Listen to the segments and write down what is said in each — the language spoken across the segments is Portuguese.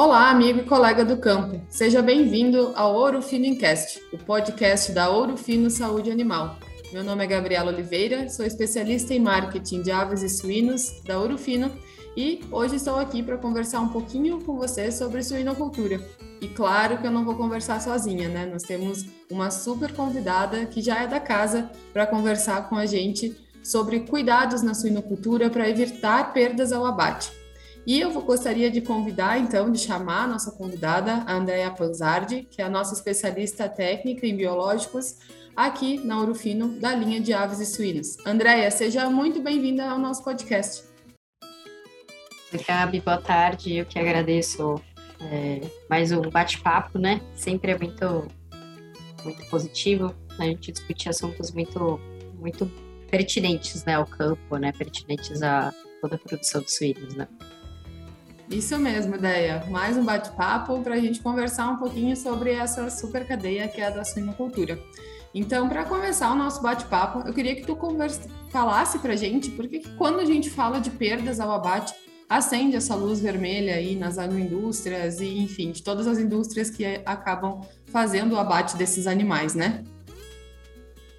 Olá, amigo e colega do campo. Seja bem-vindo ao Ouro Fino Incast, o podcast da Ouro Fino Saúde Animal. Meu nome é Gabriela Oliveira, sou especialista em marketing de aves e suínos da Ouro Fino e hoje estou aqui para conversar um pouquinho com você sobre suinocultura. E claro que eu não vou conversar sozinha, né? Nós temos uma super convidada que já é da casa para conversar com a gente sobre cuidados na suinocultura para evitar perdas ao abate. E eu gostaria de convidar, então, de chamar a nossa convidada, a Andrea Panzardi, que é a nossa especialista técnica em biológicos aqui na Urufino, da linha de aves e suínos. Andrea, seja muito bem-vinda ao nosso podcast. Gabi, boa tarde. Eu que agradeço é, mais um bate-papo, né? Sempre é muito, muito positivo a gente discutir assuntos muito, muito pertinentes né, ao campo, né? Pertinentes a toda a produção de suínos, né? Isso mesmo, ideia. Mais um bate-papo para a gente conversar um pouquinho sobre essa super cadeia que é a da suinocultura. Então, para começar o nosso bate-papo, eu queria que tu falasse para a gente por que quando a gente fala de perdas ao abate, acende essa luz vermelha aí nas agroindústrias e, enfim, de todas as indústrias que acabam fazendo o abate desses animais, né?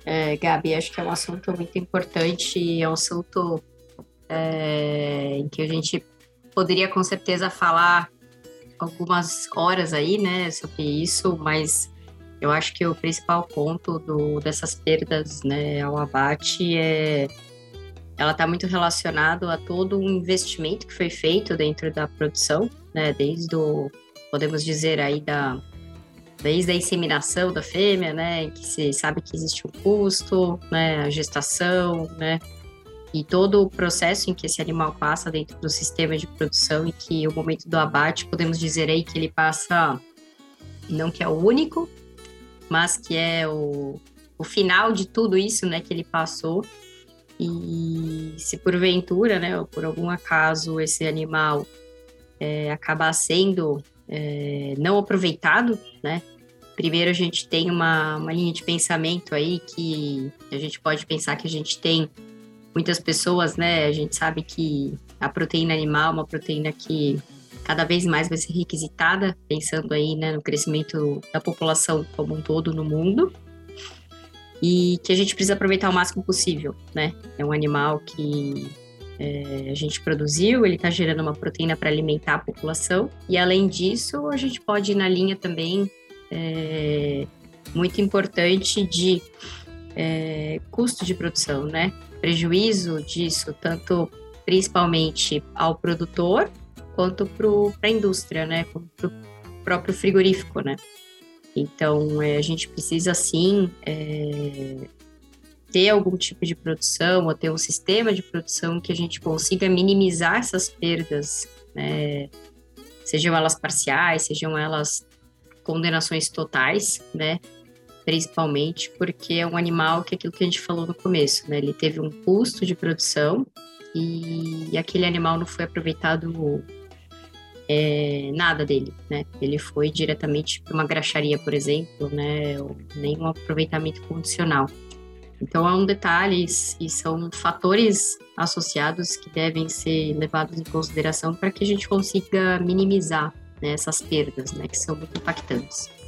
É, Gabi, acho que é um assunto muito importante, é um assunto é, em que a gente poderia com certeza falar algumas horas aí, né, sobre isso, mas eu acho que o principal ponto do, dessas perdas, né, ao abate é ela está muito relacionado a todo o investimento que foi feito dentro da produção, né, desde o, podemos dizer aí da desde a inseminação da fêmea, né, que se sabe que existe um custo, né, a gestação, né, e todo o processo em que esse animal passa dentro do sistema de produção e que o momento do abate, podemos dizer aí que ele passa, não que é o único, mas que é o, o final de tudo isso, né, que ele passou. E se porventura, né, ou por algum acaso esse animal é, acabar sendo é, não aproveitado, né, primeiro a gente tem uma, uma linha de pensamento aí que a gente pode pensar que a gente tem muitas pessoas, né, a gente sabe que a proteína animal é uma proteína que cada vez mais vai ser requisitada, pensando aí né, no crescimento da população como um todo no mundo, e que a gente precisa aproveitar o máximo possível, né? É um animal que é, a gente produziu, ele está gerando uma proteína para alimentar a população, e além disso, a gente pode ir na linha também é, muito importante de é, custo de produção, né? Prejuízo disso, tanto principalmente ao produtor, quanto para a indústria, né? Para o próprio frigorífico, né? Então, é, a gente precisa, sim, é, ter algum tipo de produção ou ter um sistema de produção que a gente consiga minimizar essas perdas, né? Sejam elas parciais, sejam elas condenações totais, né? Principalmente porque é um animal que é aquilo que a gente falou no começo, né? Ele teve um custo de produção e, aquele animal não foi aproveitado é, nada dele, né? Ele foi diretamente para uma graxaria, por exemplo, né? Ou nenhum aproveitamento condicional. Então é um detalhe e são fatores associados que devem ser levados em consideração para que a gente consiga minimizar né, essas perdas, né? Que são muito impactantes.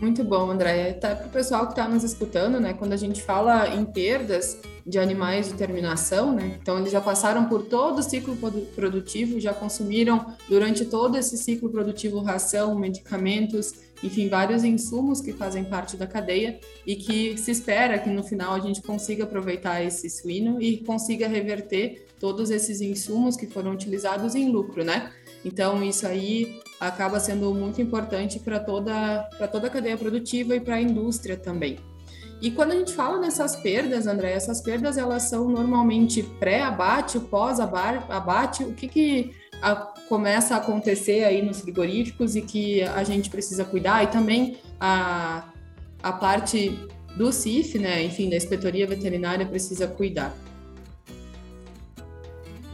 Muito bom, André. Até para o pessoal que está nos escutando, né? Quando a gente fala em perdas de animais de terminação, né? Então eles já passaram por todo o ciclo produtivo, já consumiram durante todo esse ciclo produtivo ração, medicamentos, enfim, vários insumos que fazem parte da cadeia e que se espera que no final a gente consiga aproveitar esse suíno e consiga reverter todos esses insumos que foram utilizados em lucro, né? Então, isso aí acaba sendo muito importante para toda, toda a cadeia produtiva e para a indústria também. E quando a gente fala nessas perdas, André, essas perdas elas são normalmente pré-abate, pós-abate, o que, que a, começa a acontecer aí nos frigoríficos e que a gente precisa cuidar, e também a, a parte do CIF, né, enfim, da inspetoria veterinária precisa cuidar.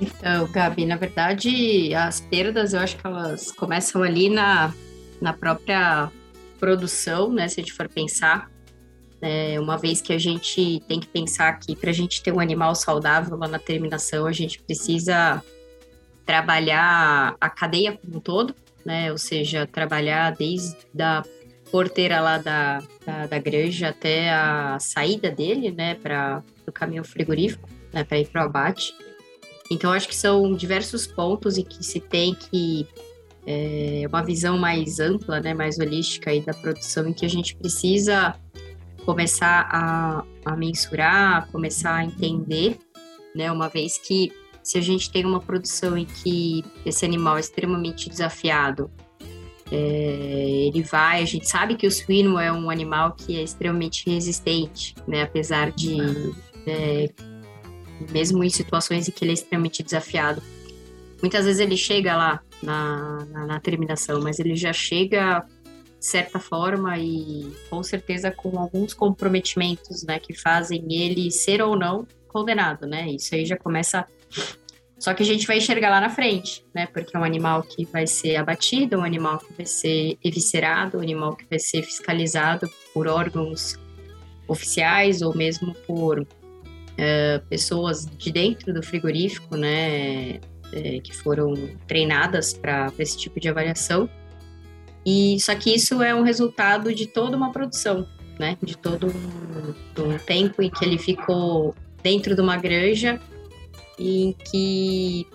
Então, Gabi, na verdade, as perdas eu acho que elas começam ali na, na própria produção, né? Se a gente for pensar, é, uma vez que a gente tem que pensar que para a gente ter um animal saudável lá na terminação, a gente precisa trabalhar a cadeia como um todo, né? Ou seja, trabalhar desde a porteira lá da, da, da granja até a saída dele, né? Para o caminhão frigorífico, né? Para ir para o abate. Então, acho que são diversos pontos em que se tem que é, uma visão mais ampla, né, mais holística aí da produção, em que a gente precisa começar a, a mensurar, começar a entender, né, uma vez que se a gente tem uma produção em que esse animal é extremamente desafiado, é, ele vai, a gente sabe que o suíno é um animal que é extremamente resistente, né, apesar de, é, mesmo em situações em que ele é extremamente desafiado, muitas vezes ele chega lá na, na, na terminação, mas ele já chega de certa forma e com certeza com alguns comprometimentos, né, que fazem ele ser ou não condenado, né? Isso aí já começa só que a gente vai enxergar lá na frente, né? Porque é um animal que vai ser abatido, um animal que vai ser eviscerado, um animal que vai ser fiscalizado por órgãos oficiais ou mesmo por uh, pessoas de dentro do frigorífico, né? é, que foram treinadas para esse tipo de avaliação. E só que isso é um resultado de toda uma produção, né? De todo um, tempo em que ele ficou dentro de uma granja em que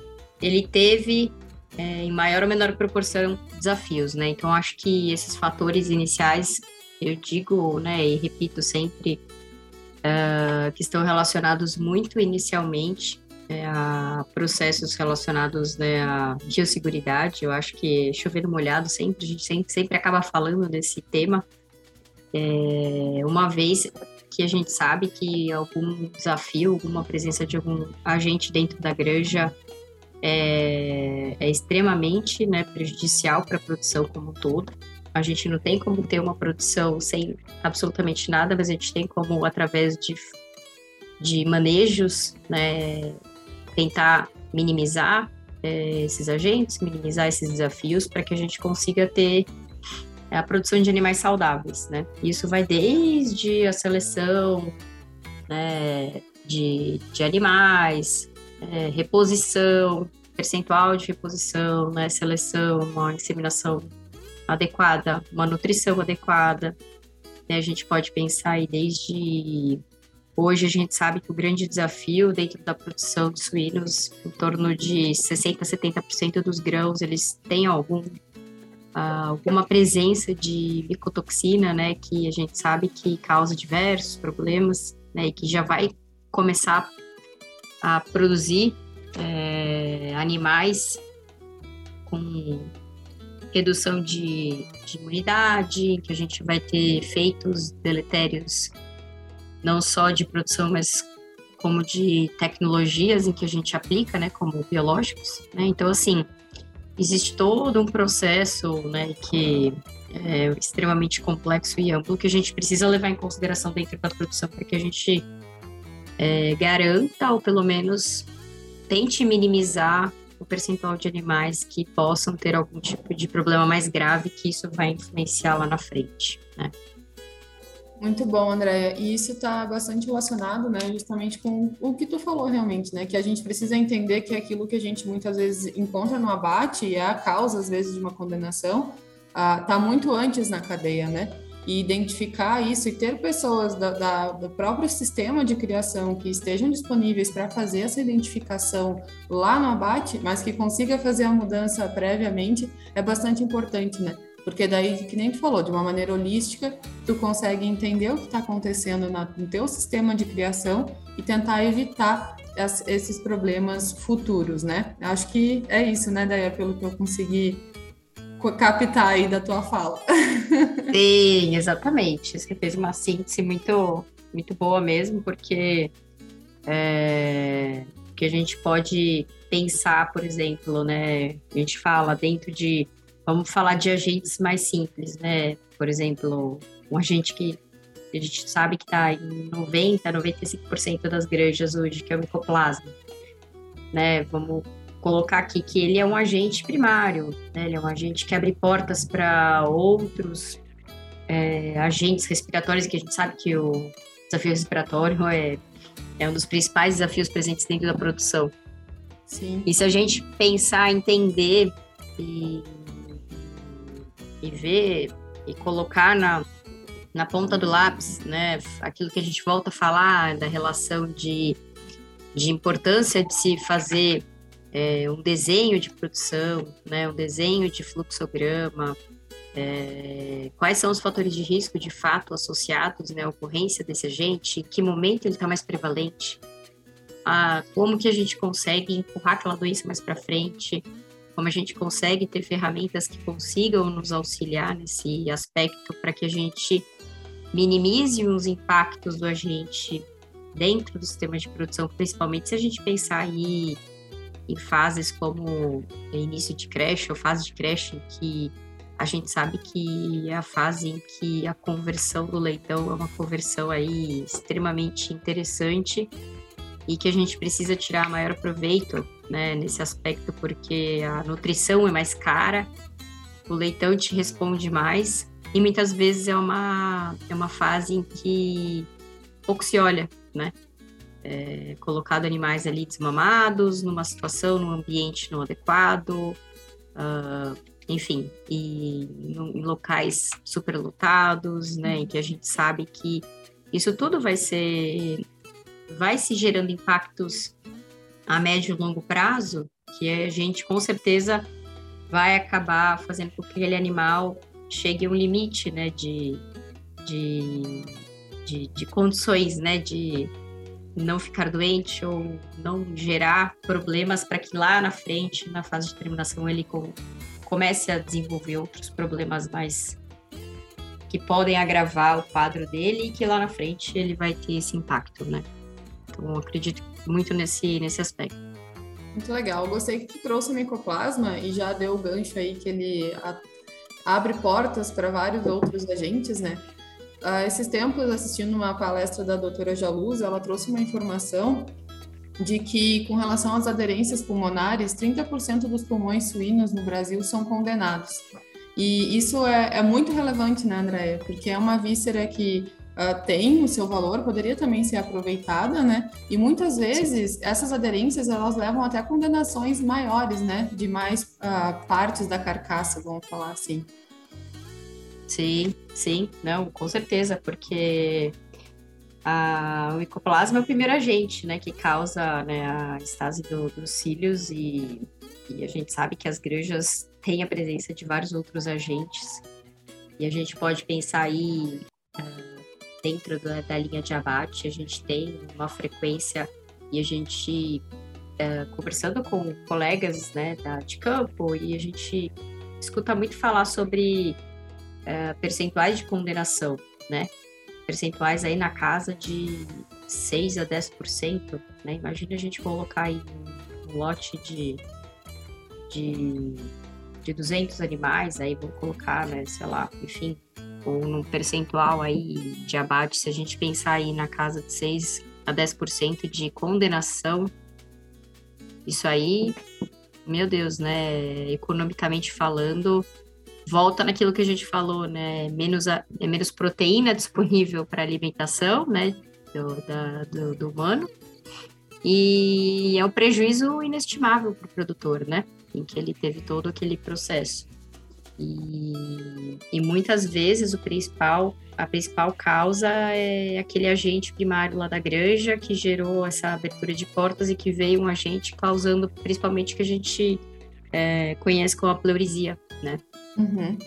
ele teve, é, em maior ou menor proporção, desafios, né? Então, acho que esses fatores iniciais, eu digo, né, e repito sempre, uh, que estão relacionados muito inicialmente é, a processos relacionados né, à biosseguridade. Eu acho que chovendo molhado, sempre, a gente sempre, sempre acaba falando desse tema. É, uma vez que a gente sabe que algum desafio, alguma presença de algum agente dentro da granja é, é extremamente né, prejudicial para a produção como um todo. A gente não tem como ter uma produção sem absolutamente nada, mas a gente tem como, através de, de manejos né, tentar minimizar é, esses agentes, minimizar esses desafios para que a gente consiga ter a produção de animais saudáveis, né? Isso vai desde a seleção né, de, de animais, é, reposição, percentual de reposição, né, seleção, inseminação adequada, uma nutrição adequada. Né? A gente pode pensar aí desde Hoje a gente sabe que o grande desafio dentro da produção de suínos, em torno de 60% a 70% dos grãos, eles têm algum, uh, alguma presença de micotoxina, né, que a gente sabe que causa diversos problemas, né, e que já vai começar a produzir é, animais com redução de, de imunidade, que a gente vai ter efeitos deletérios não só de produção, mas como de tecnologias em que a gente aplica, né, como biológicos, né? Então, assim, existe todo um processo, né, que é extremamente complexo e amplo que a gente precisa levar em consideração dentro da produção para que a gente é, garanta ou pelo menos tente minimizar o percentual de animais que possam ter algum tipo de problema mais grave que isso vai influenciar lá na frente, né? Muito bom, Andréia. E isso está bastante relacionado, né, justamente com o que tu falou realmente, né, que a gente precisa entender que aquilo que a gente muitas vezes encontra no abate e é a causa, às vezes, de uma condenação, está ah, muito antes na cadeia, né? E identificar isso e ter pessoas da, da, do próprio sistema de criação que estejam disponíveis para fazer essa identificação lá no abate, mas que consiga fazer a mudança previamente, é bastante importante, né? Porque daí, que nem tu falou, de uma maneira holística, tu consegue entender o que está acontecendo na, no teu sistema de criação e tentar evitar as, esses problemas futuros, né? Acho que é isso, né, Daí pelo que eu consegui captar aí da tua fala. Sim, exatamente. Você fez uma síntese muito, muito boa mesmo, porque é, que a gente pode pensar, por exemplo, né? A gente fala dentro de Vamos falar de agentes mais simples, né? Por exemplo, um agente que a gente sabe que está em 90, 95% das granjas hoje, que é o micoplasma. Né? Vamos colocar aqui que ele é um agente primário, né? ele é um agente que abre portas para outros é, agentes respiratórios, que a gente sabe que o desafio respiratório é, é um dos principais desafios presentes dentro da produção. Sim. E se a gente pensar, entender e e ver e colocar na, na ponta do lápis, né, aquilo que a gente volta a falar da relação de, de importância de se fazer é, um desenho de produção, né, um desenho de fluxograma, é, quais são os fatores de risco de fato associados né, à ocorrência desse agente, em que momento ele está mais prevalente, a, como que a gente consegue empurrar aquela doença mais para frente, como a gente consegue ter ferramentas que consigam nos auxiliar nesse aspecto para que a gente minimize os impactos do agente dentro do sistema de produção, principalmente se a gente pensar aí em fases como início de creche ou fase de creche, que a gente sabe que é a fase em que a conversão do leitão é uma conversão aí extremamente interessante e que a gente precisa tirar maior proveito né, nesse aspecto, porque a nutrição é mais cara, o leitão te responde mais e muitas vezes é uma, é uma fase em que pouco se olha, né? É, colocado animais ali desmamados, numa situação, num ambiente não adequado, uh, enfim, e em locais superlotados, né, em que a gente sabe que isso tudo vai ser, vai se gerando impactos a médio e longo prazo, que a gente com certeza vai acabar fazendo com que aquele animal chegue a um limite, né, de, de, de, de condições, né, de não ficar doente ou não gerar problemas para que lá na frente, na fase de terminação, ele com, comece a desenvolver outros problemas mais que podem agravar o quadro dele e que lá na frente ele vai ter esse impacto, né? Então, acredito muito nesse, nesse aspecto. Muito legal. Gostei que tu trouxe o micoplasma e já deu o gancho aí que ele abre portas para vários outros agentes, né? Uh, esses tempos, assistindo uma palestra da doutora Jaluz, ela trouxe uma informação de que, com relação às aderências pulmonares, 30% dos pulmões suínos no Brasil são condenados. E isso é, é muito relevante, né, Andréia? Porque é uma víscera que uh, tem o seu valor, poderia também ser aproveitada, né? E muitas vezes essas aderências elas levam até condenações maiores, né? De mais uh, partes da carcaça, vamos falar assim. Sim, sim, não, com certeza, porque a, o micoplasma é o primeiro agente, né, que causa né, a estase do, dos cílios e, e a gente sabe que as granjas têm a presença de vários outros agentes. E a gente pode pensar aí uh, dentro da, da, linha de abate, a gente tem uma frequência e a gente uh, conversando com colegas né, da, de campo e a gente escuta muito falar sobre uh, percentuais de condenação, né? Percentuais aí na casa de 6 a 10%, né? Imagina a gente colocar aí um, lote de, de, de 200 animais, aí vou colocar, né, sei lá, enfim, ou num percentual aí de abate, se a gente pensar aí na casa de 6 a 10% de condenação, isso aí, meu Deus, né, economicamente falando, volta naquilo que a gente falou, né? Menos, a, é menos proteína disponível para alimentação, né? Do, da, do, do, humano. E é um prejuízo inestimável para o produtor, né? Em que ele teve todo aquele processo. E, e muitas vezes o principal, a principal causa é aquele agente primário lá da granja que gerou essa abertura de portas e que veio um agente causando principalmente o que a gente é, conhece como a pleurisia, né? Uhum.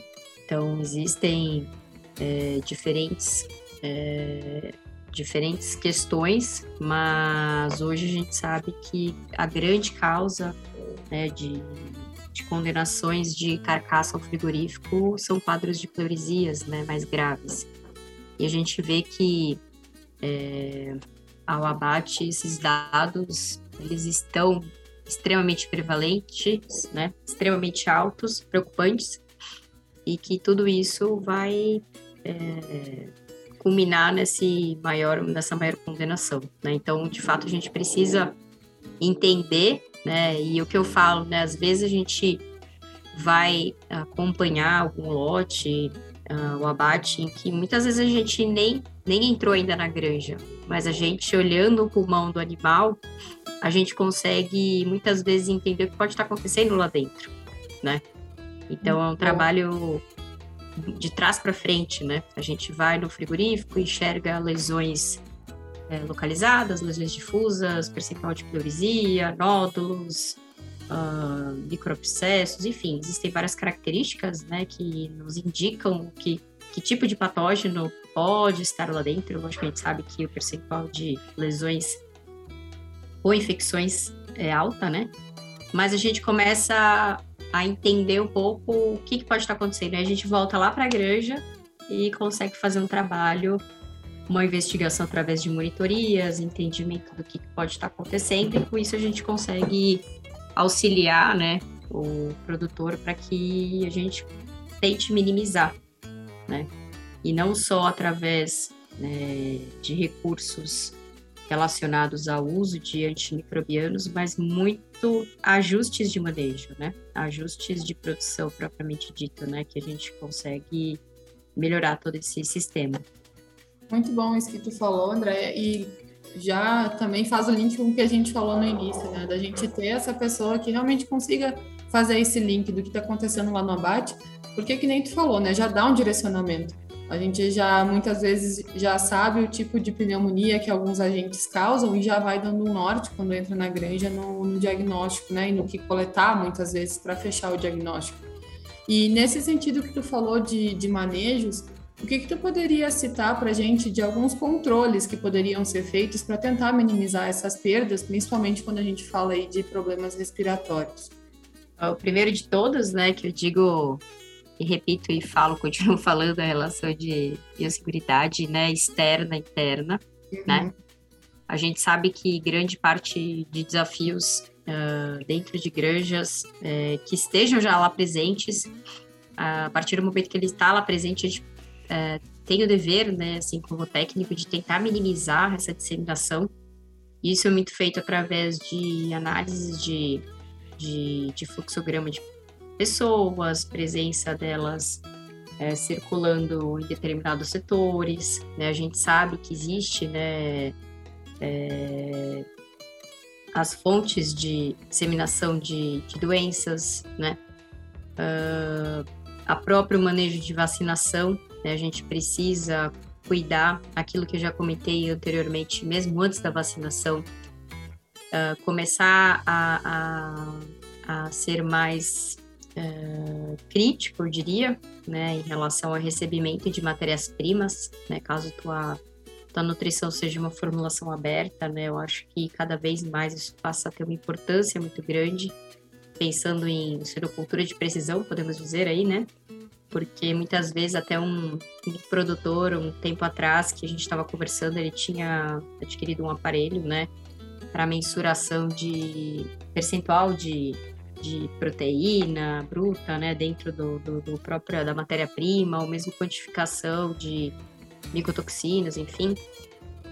Então, existem é, diferentes, é, diferentes questões, mas hoje a gente sabe que a grande causa né, de, de condenações de carcaça ao frigorífico são quadros de pleurisias né, mais graves. E a gente vê que é, ao abate esses dados eles estão extremamente prevalentes, né, extremamente altos, preocupantes, e que tudo isso vai é, culminar nesse maior, nessa maior condenação. Né? Então, de fato, a gente precisa entender, né? E o que eu falo, né? Às vezes a gente vai acompanhar algum lote, uh, o abate, em que muitas vezes a gente nem, nem entrou ainda na granja, mas a gente olhando o pulmão do animal, a gente consegue muitas vezes entender o que pode estar acontecendo lá dentro, né? Então é um trabalho de trás para frente, né? A gente vai no frigorífico, enxerga lesões é, localizadas, lesões difusas, percentual de pleuresia, nódulos, uh, microabscessos, enfim, existem várias características, né, que nos indicam que, que tipo de patógeno pode estar lá dentro. Lógico que a gente sabe que o percentual de lesões ou infecções é alta, né? Mas a gente começa a entender um pouco o que, que pode estar acontecendo. Aí a gente volta lá para a granja e consegue fazer um trabalho, uma investigação através de monitorias, entendimento do que, que pode estar acontecendo, e com isso a gente consegue auxiliar né, o produtor para que a gente tente minimizar, né? E não só através né, de recursos relacionados ao uso de antimicrobianos, mas muito ajustes de manejo, né? Ajustes de produção propriamente dito, né? Que a gente consegue melhorar todo esse sistema. Muito bom isso que tu falou, André. E já também faz o link com o que a gente falou no início, né? Da gente ter essa pessoa que realmente consiga fazer esse link do que está acontecendo lá no abate, porque que nem tu falou, né? Já dá um direcionamento. A gente já muitas vezes já sabe o tipo de pneumonia que alguns agentes causam e já vai dando um norte quando entra na granja no, no diagnóstico, né? E no que coletar muitas vezes para fechar o diagnóstico. E nesse sentido que tu falou de, de manejos, o que, que tu poderia citar para a gente de alguns controles que poderiam ser feitos para tentar minimizar essas perdas, principalmente quando a gente fala aí de problemas respiratórios? O primeiro de todos, né, que eu digo e repito e falo, continuo falando a relação de biosseguridade, né, externa e interna, uhum. né? A gente sabe que grande parte de desafios uh, dentro de granjas uh, que estejam já lá presentes, uh, a partir do momento que ele está lá presente, a gente uh, tem o dever, né, assim como técnico, de tentar minimizar essa disseminação. Isso é muito feito através de análises de, de, de fluxograma de pessoas, presença delas é, circulando em determinados setores, né? A gente sabe que existe, né, é, as fontes de disseminação de, de doenças, né? Uh, a próprio manejo de vacinação, né? A gente precisa cuidar aquilo que eu já comentei anteriormente, mesmo antes da vacinação, uh, começar a, a, a ser mais é, crítico, eu diria, né, em relação ao recebimento de matérias-primas, né, caso tua, tua nutrição seja uma formulação aberta, né, eu acho que cada vez mais isso passa a ter uma importância muito grande, pensando em sericultura de precisão, podemos dizer aí, né, porque muitas vezes até um, um produtor, um tempo atrás, que a gente estava conversando, ele tinha adquirido um aparelho, né, para mensuração de percentual de de proteína bruta, né, dentro do, do, do próprio da matéria-prima, ou mesmo quantificação de micotoxinas, enfim.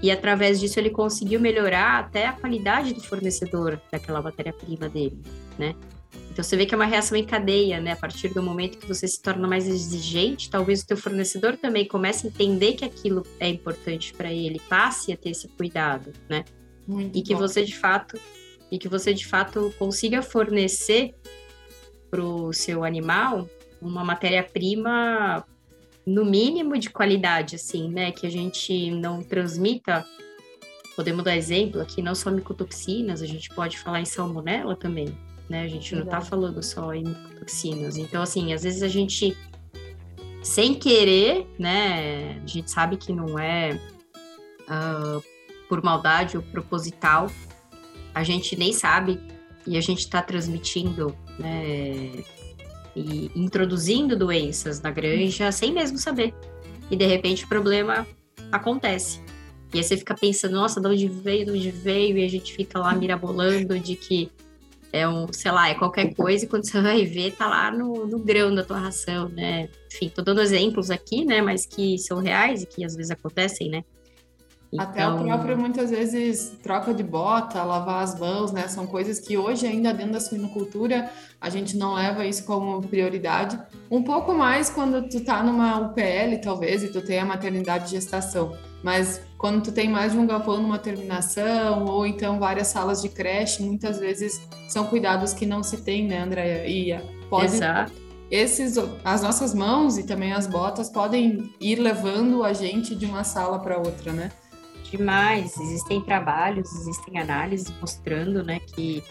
E através disso ele conseguiu melhorar até a qualidade do fornecedor daquela matéria-prima dele, né? Então você vê que é uma reação em cadeia, né? A partir do momento que você se torna mais exigente, talvez o teu fornecedor também comece a entender que aquilo é importante para ele, passe a ter esse cuidado, né? Muito e que bom. você de fato e que você de fato consiga fornecer para o seu animal uma matéria-prima no mínimo de qualidade, assim, né? Que a gente não transmita. Podemos dar exemplo aqui, não só micotoxinas, a gente pode falar em salmonela também, né? A gente não está falando só em micotoxinas. Então, assim, às vezes a gente, sem querer, né? A gente sabe que não é uh, por maldade ou proposital, a gente nem sabe e a gente está transmitindo né, e introduzindo doenças na granja sem mesmo saber. E de repente o problema acontece. E aí você fica pensando, nossa, de onde veio, de onde veio? E a gente fica lá mirabolando de que é um, sei lá, é qualquer coisa, e quando você vai ver, tá lá no, no grão da tua ração, né? Enfim, tô dando exemplos aqui, né? Mas que são reais e que às vezes acontecem, né? Então... Até o então próprio, muitas vezes, troca de bota, lavar as mãos, né? São coisas que hoje, ainda dentro da suinocultura, a gente não leva isso como prioridade. Um pouco mais quando tu tá numa UPL, talvez, e tu tem a maternidade de gestação. Mas quando tu tem mais de um galpão numa terminação, ou então várias salas de creche, muitas vezes são cuidados que não se tem, né, Andréia? E pode... Exato esses, as nossas mãos e também as botas podem ir levando a gente de uma sala para outra, né? Demais. Existem trabalhos, existem análises mostrando, né, que,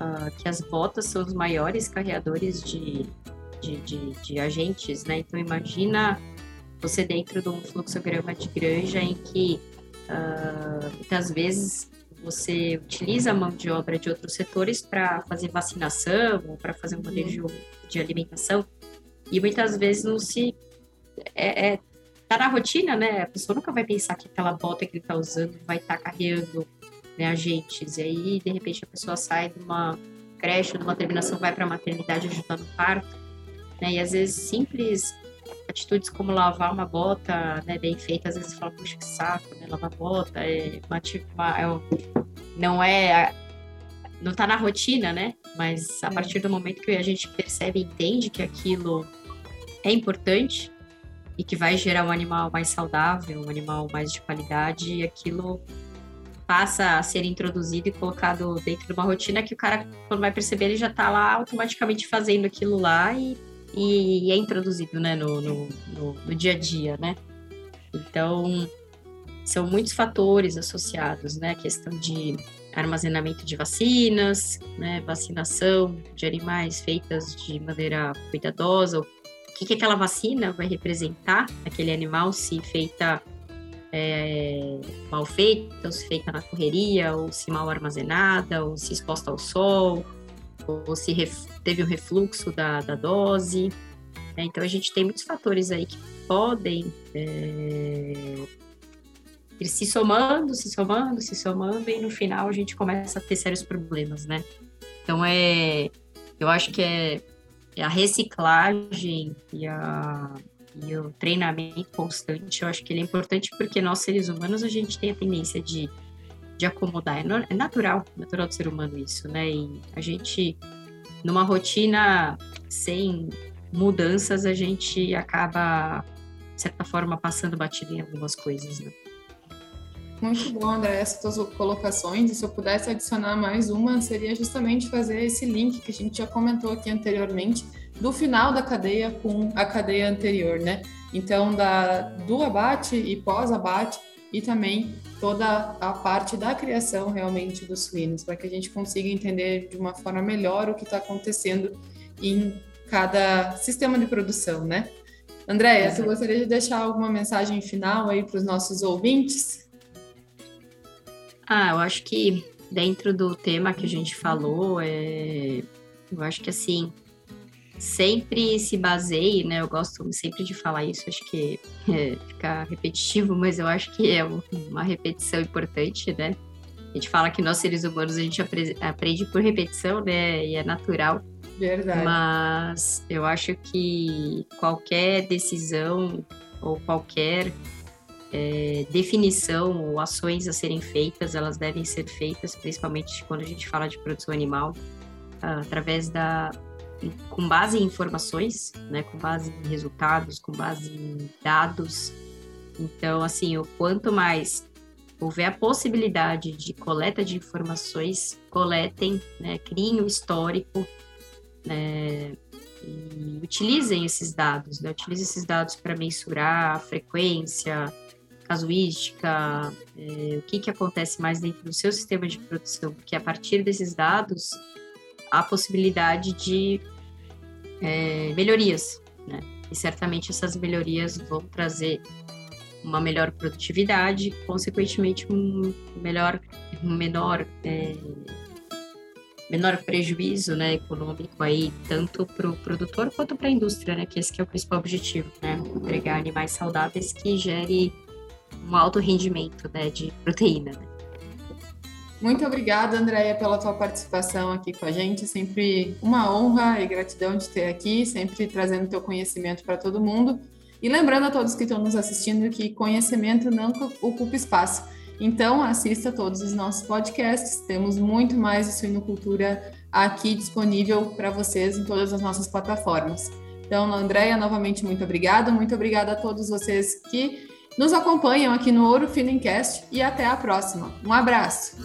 uh, que as botas são os maiores carreadores de, de, de, de agentes, né? Então imagina você dentro de um fluxograma de granja em que uh, muitas vezes você utiliza a mão de obra de outros setores para fazer vacinação ou para fazer um manejo de alimentação e muitas vezes não se é, é, tá na rotina, né? A pessoa nunca vai pensar que aquela bota que ele está usando vai estar tá carregando né, agentes e aí de repente a pessoa sai de uma creche, de uma terminação, vai para a maternidade ajudar no parto, né? E às vezes simples atitudes como lavar uma bota né, bem feita, às vezes fala, puxa, que saco, né? Lavar bota é, uma, uma, é não é. Não tá na rotina, né? Mas a partir do momento que a gente percebe e entende que aquilo é importante e que vai gerar um animal mais saudável, um animal mais de qualidade, aquilo passa a ser introduzido e colocado dentro de uma rotina que o cara, quando vai perceber, ele já está lá automaticamente fazendo aquilo lá e e, é introduzido né, no, no, no, no dia a dia, né? Então, são muitos fatores associados, né? A questão de armazenamento de vacinas, né? Vacinação de animais feitas de maneira cuidadosa. O que, que aquela vacina vai representar aquele animal, se feita é, mal feita, ou se feita na correria, ou se mal armazenada, ou se exposta ao sol, ou se teve um refluxo da, da dose. Né? Então, a gente tem muitos fatores aí que podem é, ir se somando, se somando, se somando, e no final a gente começa a ter sérios problemas, né? Então, é, eu acho que é a reciclagem e, a, e o treinamento constante, eu acho que ele é importante porque nós, seres humanos, a gente tem a tendência de de acomodar. É, é natural, natural do ser humano isso, né? E a gente, numa rotina sem mudanças, a gente acaba, de certa forma, passando batido em algumas coisas, né? Muito bom, André, essas tuas colocações. E se eu pudesse adicionar mais uma, seria justamente fazer esse link que a gente já comentou aqui anteriormente, do final da cadeia com a cadeia anterior, né? Então, da, do abate e pós-abate, e também toda a parte da criação realmente dos suínos, para que a gente consiga entender de uma forma melhor o que está acontecendo em cada sistema de produção, né? Andréia, você gostaria de deixar alguma mensagem final aí para os nossos ouvintes? Ah, eu acho que dentro do tema que a gente falou, é... eu acho que assim, sempre se baseie, né? Eu gosto sempre de falar isso, acho que é, fica repetitivo, mas eu acho que é uma repetição importante, né? A gente fala que nós seres humanos a gente aprende por repetição, né? E é natural. Verdade. Mas eu acho que qualquer decisão ou qualquer é, definição ou ações a serem feitas, elas devem ser feitas, principalmente quando a gente fala de produção animal, através da, com base em informações, né, com base em resultados, com base em dados. Então, assim, o quanto mais houver a possibilidade de coleta de informações, coletem, né, criem o histórico, né, e utilizem esses dados, né, utilizem esses dados para mensurar a frequência, casuística, é, o que, que acontece mais dentro do seu sistema de produção, porque a partir desses dados a possibilidade de é, melhorias, né? E certamente essas melhorias vão trazer uma melhor produtividade, consequentemente um melhor, um menor, é, menor prejuízo, né, econômico aí tanto para o produtor quanto para a indústria, né? Que esse que é o principal objetivo, né? Entregar animais saudáveis que gere um alto rendimento, né, de proteína. Né? Muito obrigada, Andréia, pela tua participação aqui com a gente. Sempre uma honra e gratidão de ter aqui, sempre trazendo teu conhecimento para todo mundo. E lembrando a todos que estão nos assistindo que conhecimento não ocupa espaço. Então, assista todos os nossos podcasts. Temos muito mais de suinocultura aqui disponível para vocês em todas as nossas plataformas. Então, Andréia, novamente, muito obrigada. Muito obrigada a todos vocês que nos acompanham aqui no Ouro Finencast e até a próxima. Um abraço!